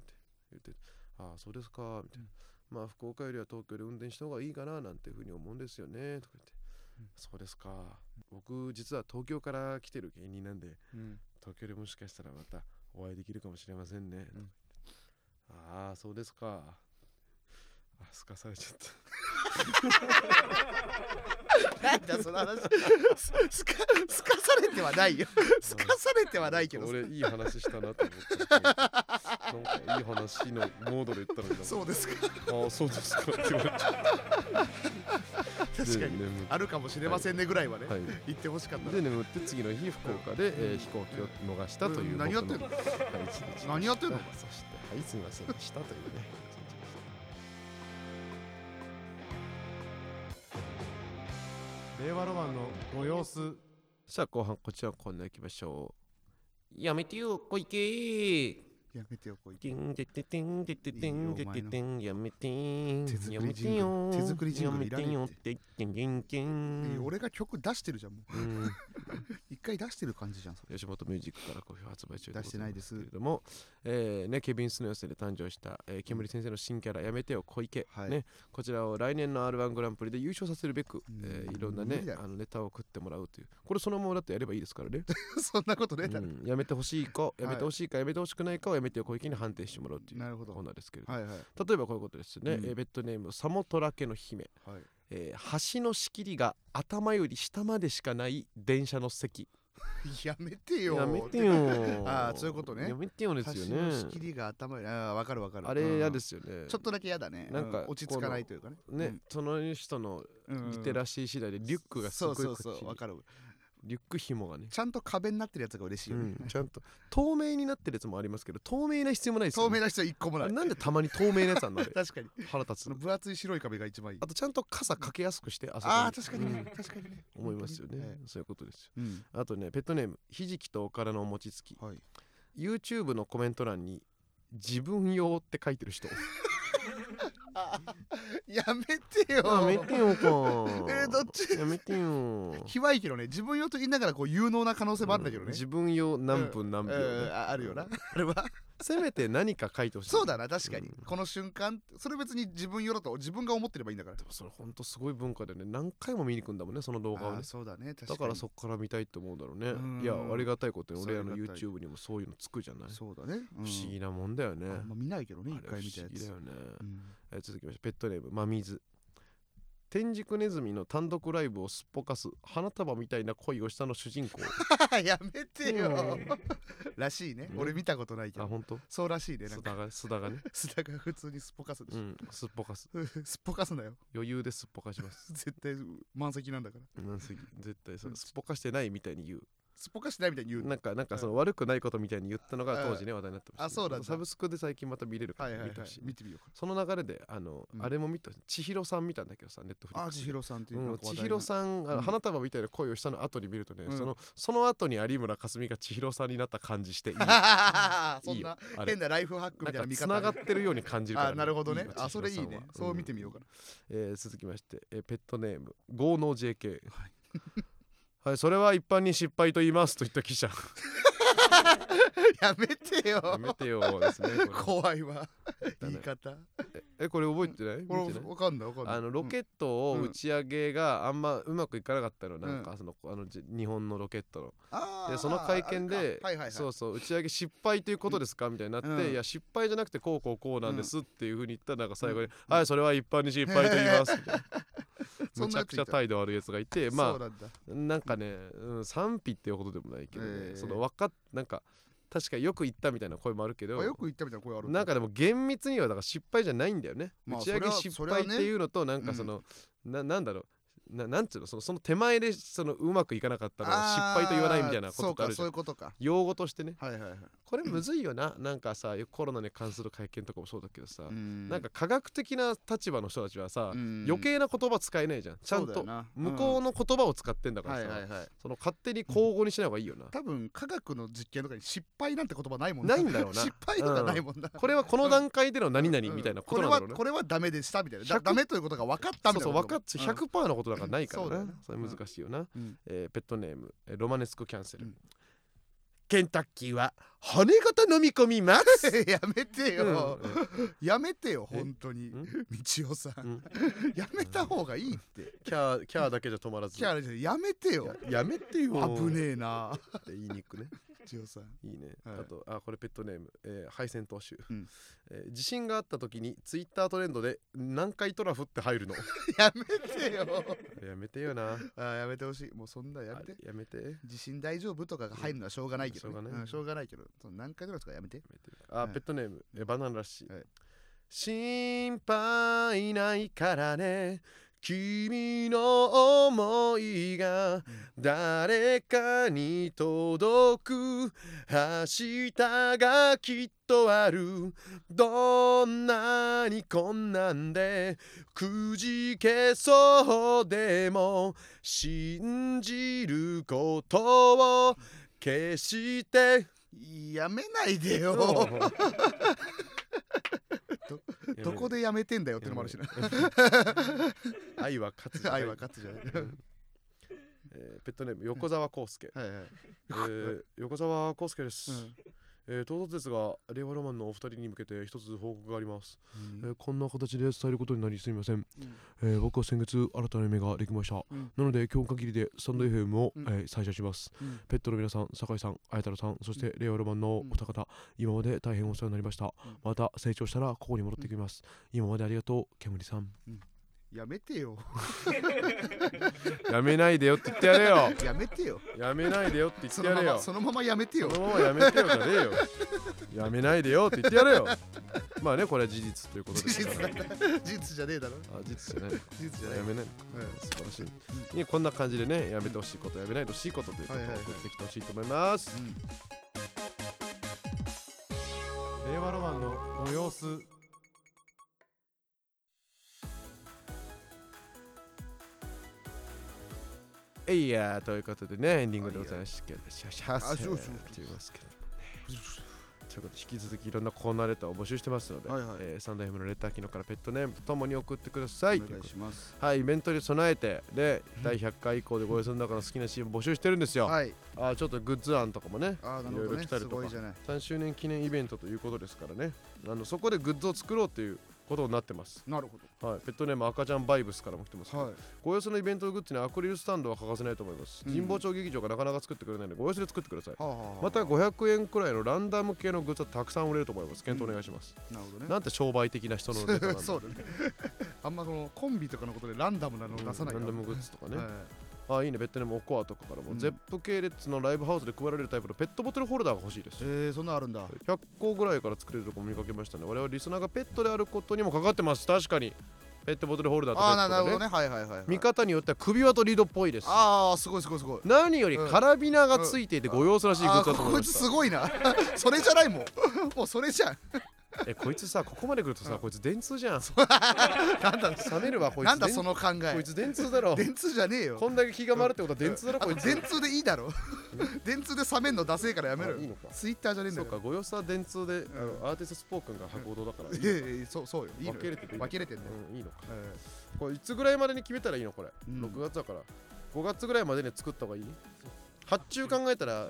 言って言ってああそうですかみたいな、まあ福岡よりは東京で運転した方がいいかななんていうふうに思うんですよね。とか言って、うんそうですか。僕実は東京から来てる芸人なんでうん。東京でもしかしたらまたお会いできるかもしれませんね、うん。ああそうですか。あすかされちゃった。なんだその話。すすかすかされてはないよ。すかされてはないけど。俺いい話したなと思ったなんかいい話のモードで言ったのにそうですか。ああそうですか。って言われちゃった確かにあるかもしれませんねぐらいはね。はい。言ってほしかったで眠って次の日福岡で、えー飛行機を逃したといううん何やってんの？僕はい何やってんの？そしてはいすみませんでした。というね令和ロマンのご様子。さあ後半こちらのコーナー行きましょう。やめてよ小池やめてよこいティンテテテンテテテンテテテンやめて手作りやめてよ。手作りジングルいらねえって。やめてよ。ってんてんてん俺が曲出してるじゃんもう。うん。一回出してる感じじゃんそれ。吉本ミュージックから好評発売中出してないですけれども、えーね、ケビンスの寄せで誕生した、えー、煙先生の新キャラやめてよ小池、はい。ね、こちらを来年の r 1グランプリで優勝させるべく、うん。えーいろんなねあのネタを送ってもらうという。これそのままだってやればいいですからね、そんなことねうん。やめてほしいかやめてほしいか、やめてほしくないかをやめてよ小池に判定してもらうというなるほど。コーナーですけれども、はいはい。例えばこういうことですね、うん。えーベッドネームサモトラケの姫、はい。えー橋の仕切りが頭より下までしかない電車の席。やめてよ。やめてよ。あーそういうことね。やめてよですよ橋の仕ね切りが頭にああわかるわかる。あれ嫌うん。ですよね。ちょっとだけ嫌だね。なんかうん落ち着かないというかね。ね、その人のうん。リテラシー次第でリュックがすごいそうそうそう。わかるリュック紐がね、ちゃんと壁になってるやつが嬉しいうよね。ん、ちゃんと透明になってるやつもありますけど透明な必要もないですよ、ね、透明な人一個もない。なんでたまに透明なやつあんの 確かに。腹立つ分厚い白い壁が一番いい。あとちゃんと傘かけやすくしてあああ確かに。うん。ね 確かに。ね思いますよね、はいそういうことですよ。うん。あとねペットネームひじきとおからの餅つき。はい。YouTube のコメント欄に自分用って書いてる人 やめてよ。やめてよか。えーどっち？やめてよ。卑猥いけどね。自分用と言いながらこう有能な可能性もあるんだけどね。自分用何分何秒、ね。うん。ああるよな。あれは？せめて何か書いてほしい。そうだな確かに。うん。この瞬間それ別に自分用だと自分が思ってればいいんだから。でもそれほんとすごい文化でね。何回も見に行くんだもんねその動画をね。そうだね確かに。だからそっから見たいって思うんだろうね。うん。いやありがたいことに俺ら。の YouTube にもそういうのつくじゃない？不そうだね。うん。思議なもんだよね。あんま見ないけどね一回見たやつ。不思議だよね。うん。えー続きましてペットネーム真水天竺ネズミの単独ライブをすっぽかす花束みたいな恋をしたの主人公。やめてよ。うん。らしいね。うん。俺見たことないけど。あ本当？そうらしいねなんか。須田が須田がね。須田が普通にすっぽかすでしょ。うんすっぽかす。すっぽかすなよ。余裕ですっぽかします。絶対満席なんだから。なんすぎ絶対そう。すっぽかしてないみたいに言うすっぽかしてないみたいに言う。なんかなんかその悪くないことみたいに言ったのがうん。当時ね話題になってましたあそうだ。サブスクで最近また見れるから見てほしい。見てみようか。その流れであのうん。あれも見た千尋さん見たんだけどさネットフリッあクス。千尋さんっていう千尋さん、花束みたいな恋をしたの後に見るとね、うん。そのその後に有村架純が千尋さんになった感じしていい。そんな変なライフハックみたいな見なんかつ方ながってるように感じるから、あなるほどね。わあそれいいね。そう見てみようかな。えー続きまして、えーペットネーム豪農 JK はい、それは一般に失敗と言いますと言った記者。やめてよ。やめてよですねこ怖いわ。れ言い方。ええこれ覚えてない？これわかんないわかんない。あのロケットを打ち上げがあんまうまくいかなかったの、なんかそのあのじ日本のロケットの。でその会見ではいはいはい。そうそう打ち上げ失敗ということですか？みたいになって、うん。いや失敗じゃなくてこうこうこうなんですっていうふうに言ったらなんか最後に、うん。はいそれは一般に失敗と言います。みたいなそん むちゃくちゃ態度悪いやつがいて まあなんかね、うん、賛否っていうことでもないけどね、ええ。そのわかっなんか確かによく言ったみたいな声もあるけどあよく言ったみたいな声あるなんかでも厳密にはだから失敗じゃないんだよね、まあ打ち上げ失敗っていうのとなんかその、ななんだろうななんつうの？そのその手前でそのうまくいかなかったら失敗と言わないみたいなことってあるじゃそうんかそういうことか。用語としてね。はいはいはい。これむずいよな。なんかさコロナに関する会見とかもそうだけどさ、ななんか科学的な立場の人たちはさ、余計な言葉使えないじゃん。ちゃんと向こうのの言葉を使ってんだからさ、はいはいはい。その勝手に交互にしない方がいいよな、多分科学の実験とかに失敗なんて言葉ないもんな。いんだろうな。失敗とかないもんな。これはこの段階での何々みたいなことなんだろうな、これはこれはダメでしたみたいな。だ100ダメということが分かったみたいなそうそう分かっちゃう。ん。100%のことだからないからな、それ難しいよな、うん。えーペットネームえーロマネスクキャンセル、うん。ケンタッキーは羽型飲み込みます。やめてよ、うん。やめてよえ？本当に。ん？道夫さん、うん。やめた方がいいって。キャーキャーだけじゃ止まらず。キャラじゃやめてよ。ややめてよ。危ねえな。って言いにくね道夫さ。ん いいね、はい。あとあこれペットネーム、えー、敗戦投手、うん。えー地震があった時にツイッタートレンドで南海トラフって入るの？やめてよ。やめてよな。あやめてほしい。もうそんなやめてあやめて。やめて。地震大丈夫とかが入るのはしょうがないけど、ね。しょうがない。んしょうがないけど。その何回ぐらいですか？やめて。あ、はい。ペットネーム、えーバナナラッシー、はい。心配ないからね君の思いが誰かに届く。明日がきっとある。どんなに困難でくじけそうでも信じることを決してやめないでよ。どこでやめてんだよってのもあるしな。愛は勝つじゃない。愛は勝つじゃない。うん。えーペットネーム横澤康介、はいはい、えー横澤康介です、うんえー唐突ですが令和ロマンのお二人に向けて一つ報告があります、えーこんな形で伝えることになりすみません、えー僕は先月新たな夢ができました、うん。なので今日限りでスタンド FM を、うん。えー再生します。うん。ペットの皆さん酒井さん綾太郎さんそして令和ロマンのお二方、今まで大変お世話になりました、うん。また成長したらここに戻ってきます、今までありがとう煙さんやめてよ。やめないでよって言ってやれよ。やめてよ。やめないでよって言っそてやれよ。そのままやめてよ。そのままやめてよじゃねえよ。やめないでよって言ってやれよ。まあねこれは事実ということで事実すからだ事実じゃねえだろ。あ事実じゃない事実じゃない。やめないうん素晴らしい、ねこんな感じでねやめてほしいことやめないでほしいことということをはいはいはい。送ってきてほしいと思います、うん。令和ロマンのご様子えいやーということでねエンディングでございますけどシャシャセあそうそうそうって言いますけどねということで引き続きいろんなコーナーレターを募集してますので、はいはい。えーサンダーヘムのレター機能からペットネームとともに送ってください。お願いします。はい、イベントに備えて、で、第100回以降でご予想の中の好きなシーン募集してるんですよ。はい。あちょっとグッズ案とかもね、いろいろね来たりとか。すごいじゃない。3周年記念イベントということですからね、あのそこでグッズを作ろうということになってます。なるほはい、ペットネーム赤ちゃんバイブスからも来てますけど、どはい。ご様子のイベントグッズにアクリルスタンドは欠かせないと思います。うん。神保町劇場がなかなか作ってくれないので、ご様子で作ってください。はあはあはあ。また500円くらいのランダム系のグッズはたくさん売れると思います。検討お願いします。なるほどね。なんて商売的な人のネタなんだ。そうだね。あんまこのコンビとかのことでランダムなのを出さないから。ランダムグッズとかね、はいあいいね。ベッドネームオコアとかからも、うん。ゼップ系列のライブハウスで配られるタイプのペットボトルホルダーが欲しいです。えー、そんなのあるんだ。100個ぐらいから作れるとこ見かけましたね。我々リスナーがペットであることにもかかってます。確かに。ペットボトルホルダーとペああななるほどね。はいはいはい、はい、見方によっては首輪とリードっぽいです。ああすごいすごいすごい。何よりカラビナがついていてご様子らしいグッズだと思いあーこいつましたすごいな。それじゃないもん。もうそれじゃん えこいつさここまで来るとさこいつ電通じゃん。なんだ冷めるわこいつなんだ電その考え。こいつ電通だろ。電通じゃねえよ。こんだけ気が回るってことは電通だろあこいつ。電通でいいだろ。電通で冷めんのダセえからやめろいいのか。ツイッターじゃねえんだよそうかご様子は電通であのアーティストスポークンが博報堂だから。いいいやいやいやそうそうよ。分けれてて分けれてんだよ、うんいいのか。えこれいつぐらいまでに決めたらいいのこれ、うん。6月だから。5月ぐらいまでに作った方がいい？発注考えたら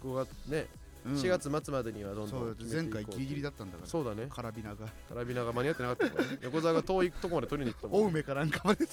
5月ね、えうん。4月末までにはどんどそんう前回ギリギリだったんだから。そうだね。カラビナがカラビナが間に合ってなかったからね。横澤が遠いとこまで取りに行ったもん青梅かなんかまで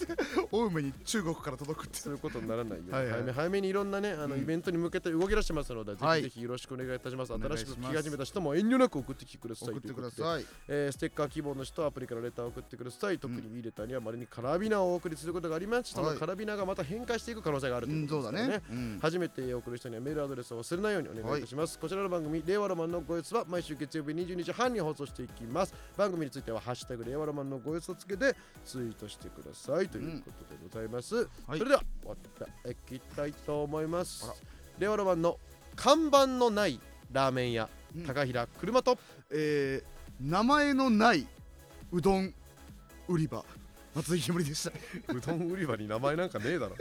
青梅に中国から届くってそういうことにならないよはいはい。早め早めにいろんなねあのうん。イベントに向けて動き出してますので、はいぜひぜひよろしくお願いいたします。新しく聞き始めた人も遠慮なく送ってきてください送ってくだいさい。えーステッカー希望の人はアプリからレターを送ってください。特にいいレターにはまれにカラビナをお送りすることがあります。そのはいカラビナがまた変化していく可能性があるとういうんこそうとでね初めて送る人にはメールアドレスを忘れないようにお願いいたします、こちらの番組令和ロマンのご様子は毎週月曜日22時半に放送していきます番組についてはハッシュタグ令和ロマンのご様子をつけてツイートしてくださいということでございます、はいそれでは終わっていきたいと思います令和ロマンの看板のないラーメン屋、うん高平車とえー、名前のないうどん売り場松井ひむりでしたうどん売り場に名前なんかねえだろ